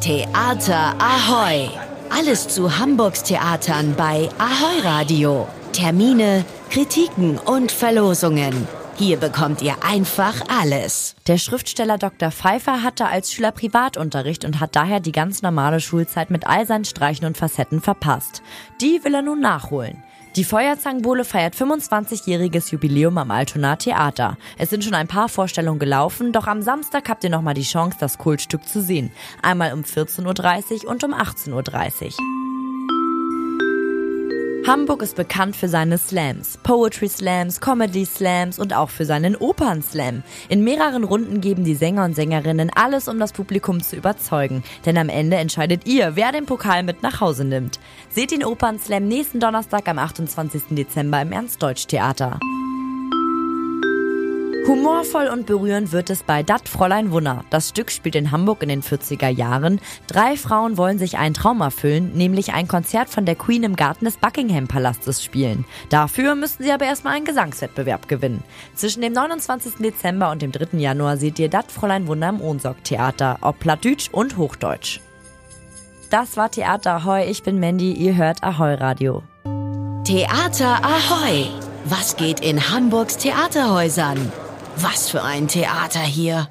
Theater Ahoy! Alles zu Hamburgs Theatern bei Ahoy Radio. Termine, Kritiken und Verlosungen. Hier bekommt ihr einfach alles. Der Schriftsteller Dr. Pfeiffer hatte als Schüler Privatunterricht und hat daher die ganz normale Schulzeit mit all seinen Streichen und Facetten verpasst. Die will er nun nachholen. Die Feuerzangenbowle feiert 25-jähriges Jubiläum am Altona Theater. Es sind schon ein paar Vorstellungen gelaufen, doch am Samstag habt ihr nochmal die Chance, das Kultstück zu sehen. Einmal um 14.30 Uhr und um 18.30 Uhr. Hamburg ist bekannt für seine Slams, Poetry Slams, Comedy Slams und auch für seinen Opern Slam. In mehreren Runden geben die Sänger und Sängerinnen alles, um das Publikum zu überzeugen. Denn am Ende entscheidet ihr, wer den Pokal mit nach Hause nimmt. Seht den Opern Slam nächsten Donnerstag am 28. Dezember im Ernst-Deutsch-Theater. Humorvoll und berührend wird es bei Dat Fräulein Wunner. Das Stück spielt in Hamburg in den 40er Jahren. Drei Frauen wollen sich einen Traum erfüllen, nämlich ein Konzert von der Queen im Garten des Buckingham Palastes spielen. Dafür müssten sie aber erstmal einen Gesangswettbewerb gewinnen. Zwischen dem 29. Dezember und dem 3. Januar seht ihr Dat Fräulein Wunder im Ohnsorg Theater, ob Plattdeutsch und Hochdeutsch. Das war Theater Ahoi, ich bin Mandy, ihr hört Ahoi Radio. Theater Ahoy! Was geht in Hamburgs Theaterhäusern? Was für ein Theater hier!